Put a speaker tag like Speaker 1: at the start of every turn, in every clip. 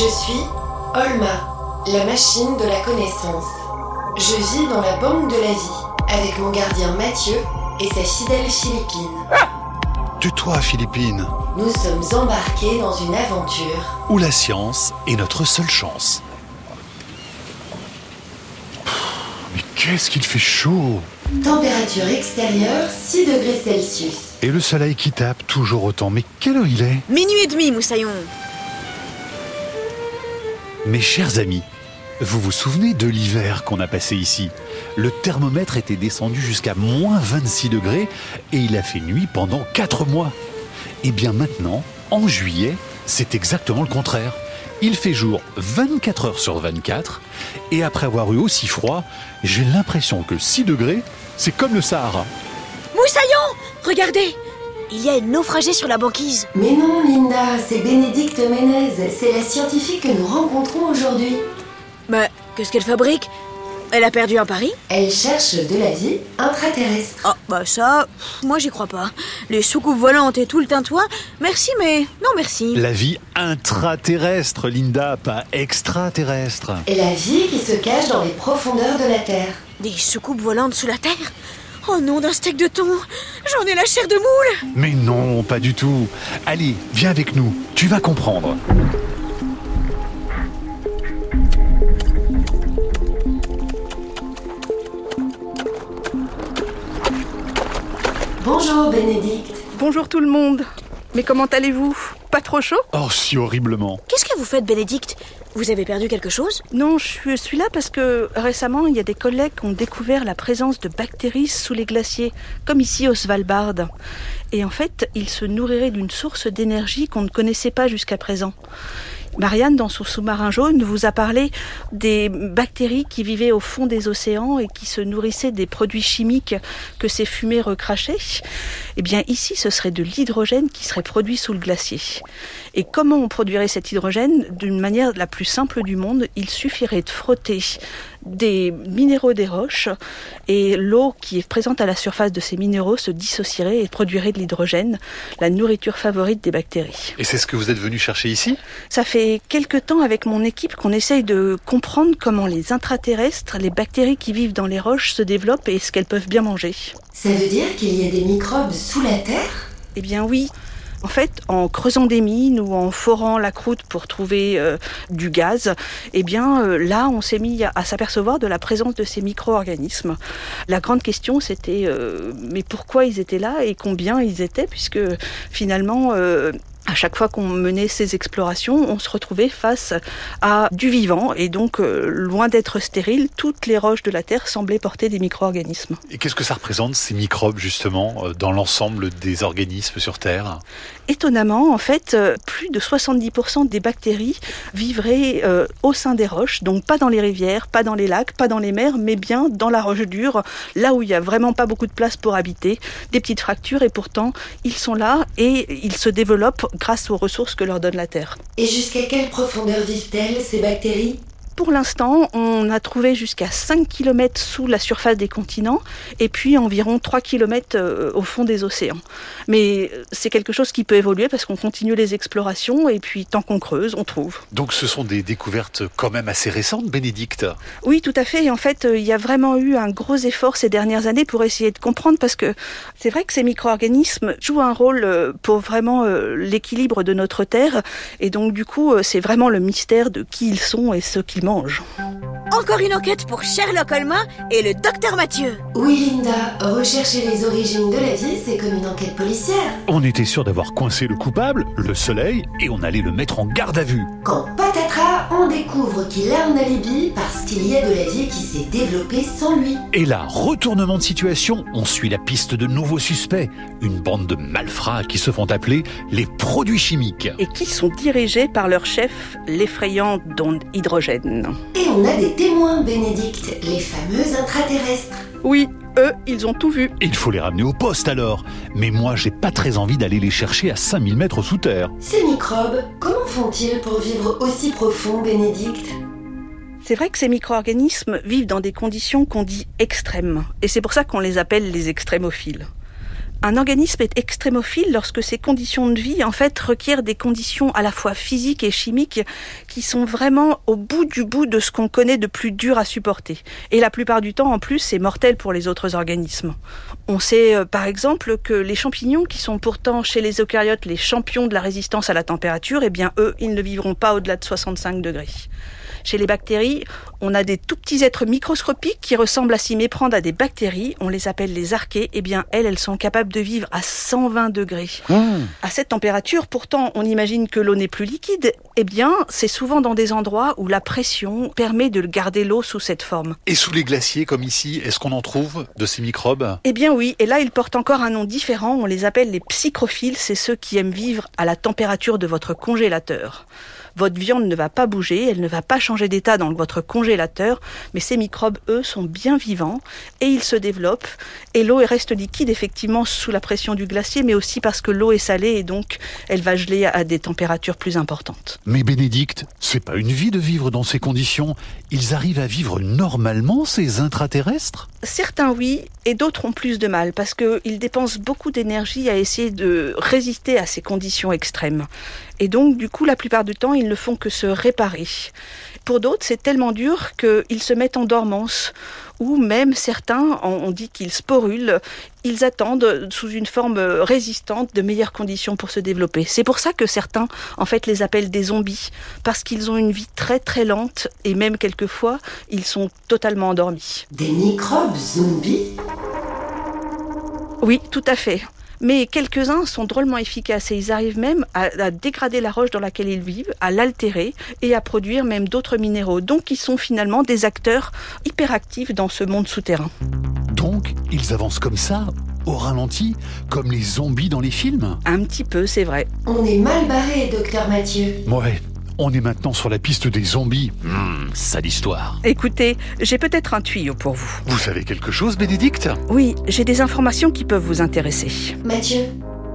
Speaker 1: Je suis Olma, la machine de la connaissance. Je vis dans la banque de la vie avec mon gardien Mathieu et sa fidèle Philippine.
Speaker 2: Tais-toi, Philippine.
Speaker 1: Nous sommes embarqués dans une aventure
Speaker 2: Où la science est notre seule chance. Mais qu'est-ce qu'il fait chaud
Speaker 1: Température extérieure 6 degrés Celsius.
Speaker 2: Et le soleil qui tape toujours autant. Mais quelle heure il est?
Speaker 3: Minuit et demi, Moussaillon.
Speaker 2: Mes chers amis, vous vous souvenez de l'hiver qu'on a passé ici? Le thermomètre était descendu jusqu'à moins 26 degrés et il a fait nuit pendant 4 mois. Et bien maintenant, en juillet, c'est exactement le contraire. Il fait jour 24 heures sur 24 et après avoir eu aussi froid, j'ai l'impression que 6 degrés, c'est comme le Sahara.
Speaker 3: Moussaillon Regardez Il y a une naufragée sur la banquise.
Speaker 1: Mais non, Linda, c'est Bénédicte Ménez. C'est la scientifique que nous rencontrons aujourd'hui.
Speaker 3: Mais qu'est-ce qu'elle fabrique? Elle a perdu un pari?
Speaker 1: Elle cherche de la vie intraterrestre.
Speaker 3: Ah, bah ça, moi j'y crois pas. Les soucoupes volantes et tout le tintouin, merci mais non merci.
Speaker 2: La vie intraterrestre, Linda, pas extraterrestre.
Speaker 1: Et la vie qui se cache dans les profondeurs de la Terre.
Speaker 3: Des soucoupes volantes sous la terre? Oh non, d'un steak de thon J'en ai la chair de moule
Speaker 2: Mais non, pas du tout. Allez, viens avec nous, tu vas comprendre.
Speaker 1: Bonjour Bénédicte.
Speaker 4: Bonjour tout le monde. Mais comment allez-vous? Pas trop chaud?
Speaker 2: Oh, si horriblement.
Speaker 3: Qu'est-ce que vous faites, Bénédicte? Vous avez perdu quelque chose?
Speaker 4: Non, je suis là parce que récemment, il y a des collègues qui ont découvert la présence de bactéries sous les glaciers, comme ici au Svalbard. Et en fait, ils se nourriraient d'une source d'énergie qu'on ne connaissait pas jusqu'à présent. Marianne, dans son sous-marin jaune, vous a parlé des bactéries qui vivaient au fond des océans et qui se nourrissaient des produits chimiques que ces fumées recrachaient. Eh bien, ici, ce serait de l'hydrogène qui serait produit sous le glacier. Et comment on produirait cet hydrogène D'une manière la plus simple du monde, il suffirait de frotter des minéraux des roches et l'eau qui est présente à la surface de ces minéraux se dissocierait et produirait de l'hydrogène, la nourriture favorite des bactéries.
Speaker 2: Et c'est ce que vous êtes venu chercher ici?
Speaker 4: Ça fait quelque temps avec mon équipe qu'on essaye de comprendre comment les intraterrestres, les bactéries qui vivent dans les roches se développent et ce qu'elles peuvent bien manger.
Speaker 1: Ça veut dire qu'il y a des microbes sous la Terre
Speaker 4: Eh bien oui. En fait, en creusant des mines ou en forant la croûte pour trouver euh, du gaz, eh bien euh, là, on s'est mis à, s'apercevoir de la présence de ces micro-organismes. La grande question, c'était euh, mais pourquoi ils étaient là et combien ils étaient, puisque finalement. À chaque fois qu'on menait ces explorations, on se retrouvait face à du vivant. Et donc euh, loin d'être stérile, toutes les roches de la Terre semblaient porter des micro-organismes.
Speaker 2: Et qu'est-ce que ça représente, ces microbes, justement, euh, dans l'ensemble des organismes sur Terre?
Speaker 4: Étonnamment, en fait, euh, plus de 70% des bactéries vivraient euh, au sein des roches, donc pas dans les rivières, pas dans les lacs, pas dans les mers, mais bien dans la roche dure, là où il y a vraiment pas beaucoup de place pour habiter, des petites fractures, et pourtant ils sont là et ils se développent grâce aux ressources que leur donne la Terre.
Speaker 1: Et jusqu'à quelle profondeur vivent-elles, ces bactéries?
Speaker 4: Pour l'instant, on a trouvé jusqu'à 5 km sous la surface des continents et puis environ 3 km euh, au fond des océans. Mais euh, c'est quelque chose qui peut évoluer parce qu'on continue les explorations et puis tant qu'on creuse, on trouve.
Speaker 2: Donc ce sont des découvertes quand même assez récentes, Bénédicte?
Speaker 4: Oui, tout à fait. Et en fait, euh, il y a vraiment eu un gros effort ces dernières années pour essayer de comprendre parce que c'est vrai que ces micro-organismes jouent un rôle pour vraiment l'équilibre de notre Terre. Et donc, du coup, c'est vraiment le mystère de qui ils sont et ce qu'ils mangent.
Speaker 3: Encore une enquête pour Sherlock Holmes et le docteur Mathieu.
Speaker 1: Oui, Linda, rechercher les origines de la vie, c'est comme une enquête policière.
Speaker 2: On était sûr d'avoir coincé le coupable, le soleil, et on allait le mettre en garde à vue.
Speaker 1: Quand on découvre qu'il a un alibi parce qu'il y a de la vie qui s'est développée sans lui.
Speaker 2: Et là, retournement de situation, on suit la piste de nouveaux suspects, une bande de malfrats qui se font appeler les produits chimiques.
Speaker 4: Et qui sont dirigés par leur chef, l'effrayant Don Hydrogène.
Speaker 1: Et on a des témoins, Bénédicte, les fameux intraterrestres.
Speaker 4: Oui, eux, ils ont tout vu.
Speaker 2: Il faut les ramener au poste alors. Mais moi, j'ai pas très envie d'aller les chercher à 5000 mètres sous terre.
Speaker 1: Ces microbes, comment font-ils pour vivre aussi profond, Bénédicte?
Speaker 4: C'est vrai que ces micro-organismes vivent dans des conditions qu'on dit extrêmes. Et c'est pour ça qu'on les appelle les extrémophiles. Un organisme est extrémophile lorsque ses conditions de vie, en fait, requièrent des conditions à la fois physiques et chimiques qui sont vraiment au bout du bout de ce qu'on connaît de plus dur à supporter. Et la plupart du temps, en plus, c'est mortel pour les autres organismes. On sait, euh, par exemple, que les champignons, qui sont pourtant chez les eucaryotes les champions de la résistance à la température, eh bien, eux, ils ne vivront pas au-delà de 65 degrés. Chez les bactéries, on a des tout petits êtres microscopiques qui ressemblent à s'y méprendre à des bactéries. On les appelle les archées. Eh bien, elles, elles sont capables de vivre à 120 degrés.
Speaker 2: Mmh.
Speaker 4: À cette température, pourtant, on imagine que l'eau n'est plus liquide. Eh bien, c'est souvent dans des endroits où la pression permet de garder l'eau sous cette forme.
Speaker 2: Et sous les glaciers, comme ici, est-ce qu'on en trouve de ces microbes?
Speaker 4: Eh bien oui, et là ils portent encore un nom différent, on les appelle les psychrophiles, c'est ceux qui aiment vivre à la température de votre congélateur. Votre viande ne va pas bouger, elle ne va pas changer d'état dans votre congélateur, mais ces microbes, eux, sont bien vivants et ils se développent. Et l'eau reste liquide, effectivement, sous la pression du glacier, mais aussi parce que l'eau est salée et donc elle va geler à des températures plus importantes.
Speaker 2: Mais Bénédicte, c'est pas une vie de vivre dans ces conditions. Ils arrivent à vivre normalement, ces intraterrestres?
Speaker 4: Certains oui, et d'autres ont plus de mal parce qu'ils dépensent beaucoup d'énergie à essayer de résister à ces conditions extrêmes. Et donc, du coup, la plupart du temps, ils ne font que se réparer. Pour d'autres, c'est tellement dur qu'ils se mettent en dormance ou même certains, on dit qu'ils sporulent, ils attendent sous une forme résistante de meilleures conditions pour se développer. C'est pour ça que certains, en fait, les appellent des zombies, parce qu'ils ont une vie très très lente et même quelquefois, ils sont totalement endormis.
Speaker 1: Des microbes zombies?
Speaker 4: Oui, tout à fait. Mais quelques-uns sont drôlement efficaces et ils arrivent même à, à dégrader la roche dans laquelle ils vivent, à l'altérer et à produire même d'autres minéraux. Donc ils sont finalement des acteurs hyperactifs dans ce monde souterrain.
Speaker 2: Donc, ils avancent comme ça, au ralenti, comme les zombies dans les films?
Speaker 4: Un petit peu, c'est vrai.
Speaker 1: On est mal barré, docteur Mathieu.
Speaker 2: Ouais, on est maintenant sur la piste des zombies. Hum, sale histoire.
Speaker 4: Écoutez, j'ai peut-être un tuyau pour vous.
Speaker 2: Vous savez quelque chose, Bénédicte?
Speaker 4: Oui, j'ai des informations qui peuvent vous intéresser.
Speaker 1: Mathieu,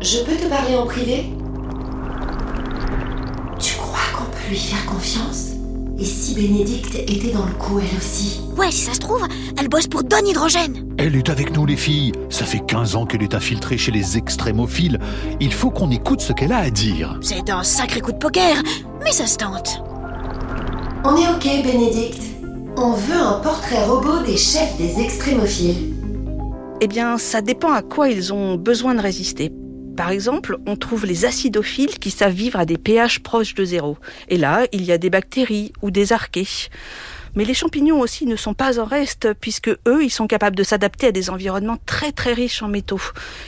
Speaker 1: je peux te parler en privé? Tu crois qu'on peut lui faire confiance? Et si Bénédicte était dans le coup elle aussi
Speaker 3: Ouais, si ça se trouve, elle bosse pour Don Hydrogène.
Speaker 2: Elle est avec nous, les filles. Ça fait 15 ans qu'elle est infiltrée chez les extrémophiles. Il faut qu'on écoute ce qu'elle a à dire.
Speaker 3: C'est un sacré coup de poker, mais ça se tente.
Speaker 1: On est ok, Bénédicte. On veut un portrait robot des chefs des extrémophiles.
Speaker 4: Eh bien, ça dépend à quoi ils ont besoin de résister. Par exemple, on trouve les acidophiles qui savent vivre à des pH proches de zéro. Et là, il y a des bactéries ou des archées. Mais les champignons aussi ne sont pas en reste, puisque eux, ils sont capables de s'adapter à des environnements très très riches en métaux.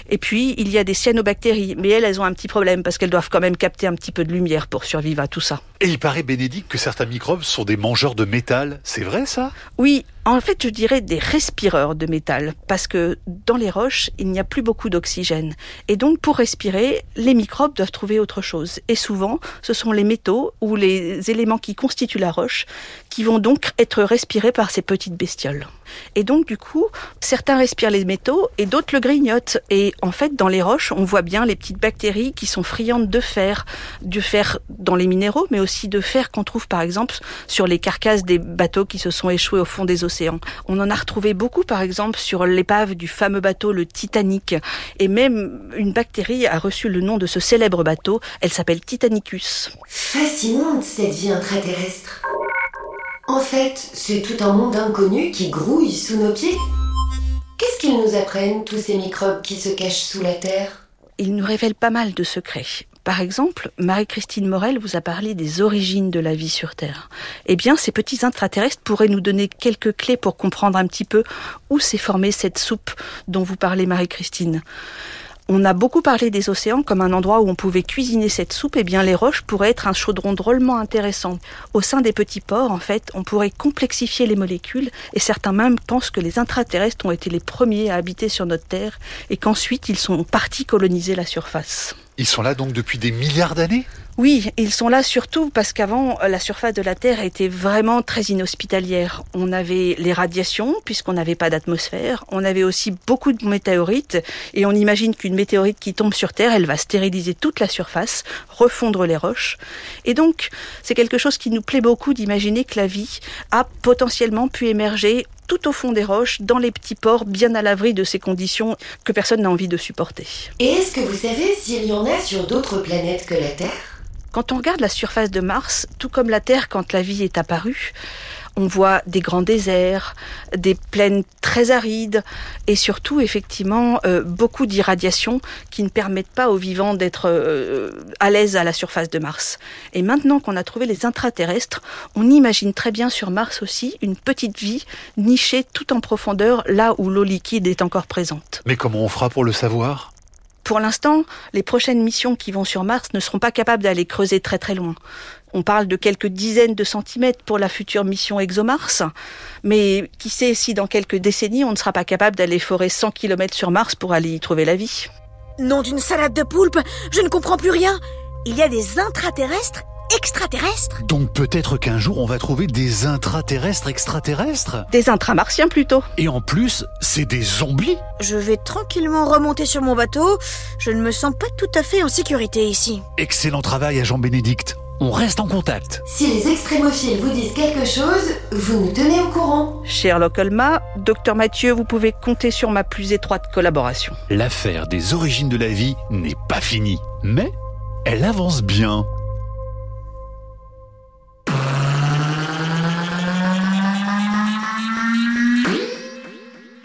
Speaker 4: Et puis, il y a des cyanobactéries, mais elles, elles ont un petit problème, parce qu'elles doivent quand même capter un petit peu de lumière pour survivre à tout ça.
Speaker 2: Et il paraît, Bénédicte, que certains microbes sont des mangeurs de métal. C'est vrai, ça?
Speaker 4: Oui, en fait, je dirais des respireurs de métal, parce que dans les roches, il n'y a plus beaucoup d'oxygène. Et donc, pour respirer, les microbes doivent trouver autre chose. Et souvent, ce sont les métaux ou les éléments qui constituent la roche qui vont donc être respirés par ces petites bestioles. Et donc, du coup, certains respirent les métaux et d'autres le grignotent. Et en fait, dans les roches, on voit bien les petites bactéries qui sont friandes de fer, du fer dans les minéraux, mais aussi de fer qu'on trouve par exemple sur les carcasses des bateaux qui se sont échoués au fond des océans. On en a retrouvé beaucoup, par exemple, sur l'épave du fameux bateau le Titanic. Et même une bactérie a reçu le nom de ce célèbre bateau. Elle s'appelle Titanicus.
Speaker 1: Fascinante cette vie intraterrestre. En fait, c'est tout un monde inconnu qui grouille sous nos pieds. Qu'est-ce qu'ils nous apprennent, tous ces microbes qui se cachent sous la Terre?
Speaker 4: Il nous révèle pas mal de secrets. Par exemple, Marie-Christine Morel vous a parlé des origines de la vie sur Terre. Eh bien, ces petits intraterrestres pourraient nous donner quelques clés pour comprendre un petit peu où s'est formée cette soupe dont vous parlez, Marie-Christine. On a beaucoup parlé des océans comme un endroit où on pouvait cuisiner cette soupe. Eh bien, les roches pourraient être un chaudron drôlement intéressant. Au sein des petits ports, en fait, on pourrait complexifier les molécules et certains même pensent que les intraterrestres ont été les premiers à habiter sur notre Terre et qu'ensuite ils sont partis coloniser la surface.
Speaker 2: Ils sont là donc depuis des milliards d'années
Speaker 4: Oui, ils sont là surtout parce qu'avant, la surface de la Terre était vraiment très inhospitalière. On avait les radiations, puisqu'on n'avait pas d'atmosphère. On avait aussi beaucoup de météorites. Et on imagine qu'une météorite qui tombe sur Terre, elle va stériliser toute la surface, refondre les roches. Et donc, c'est quelque chose qui nous plaît beaucoup d'imaginer que la vie a potentiellement pu émerger tout au fond des roches, dans les petits ports, bien à l'abri de ces conditions que personne n'a envie de supporter.
Speaker 1: Et est-ce que vous savez s'il y en a sur d'autres planètes que la Terre?
Speaker 4: Quand on regarde la surface de Mars, tout comme la Terre quand la vie est apparue, on voit des grands déserts, des plaines très arides et surtout effectivement euh, beaucoup d'irradiations qui ne permettent pas aux vivants d'être euh, à l'aise à la surface de Mars. Et maintenant qu'on a trouvé les intraterrestres, on imagine très bien sur Mars aussi une petite vie nichée tout en profondeur là où l'eau liquide est encore présente.
Speaker 2: Mais comment on fera pour le savoir?
Speaker 4: Pour l'instant, les prochaines missions qui vont sur Mars ne seront pas capables d'aller creuser très très loin. On parle de quelques dizaines de centimètres pour la future mission ExoMars, mais qui sait si dans quelques décennies on ne sera pas capable d'aller forer 100 km sur Mars pour aller y trouver la vie?
Speaker 3: Nom d'une salade de poulpe, je ne comprends plus rien. Il y a des intraterrestres extraterrestres
Speaker 2: Donc peut-être qu'un jour on va trouver des intraterrestres extraterrestres
Speaker 4: Des intramartiens plutôt.
Speaker 2: Et en plus, c'est des zombies
Speaker 3: Je vais tranquillement remonter sur mon bateau. Je ne me sens pas tout à fait en sécurité ici.
Speaker 2: Excellent travail à Jean-Bénédicte. On reste en contact.
Speaker 1: Si les extrémophiles vous disent quelque chose, vous nous tenez au courant.
Speaker 4: Sherlock Holma, docteur Mathieu, vous pouvez compter sur ma plus étroite collaboration.
Speaker 2: L'affaire des origines de la vie n'est pas finie, mais elle avance bien.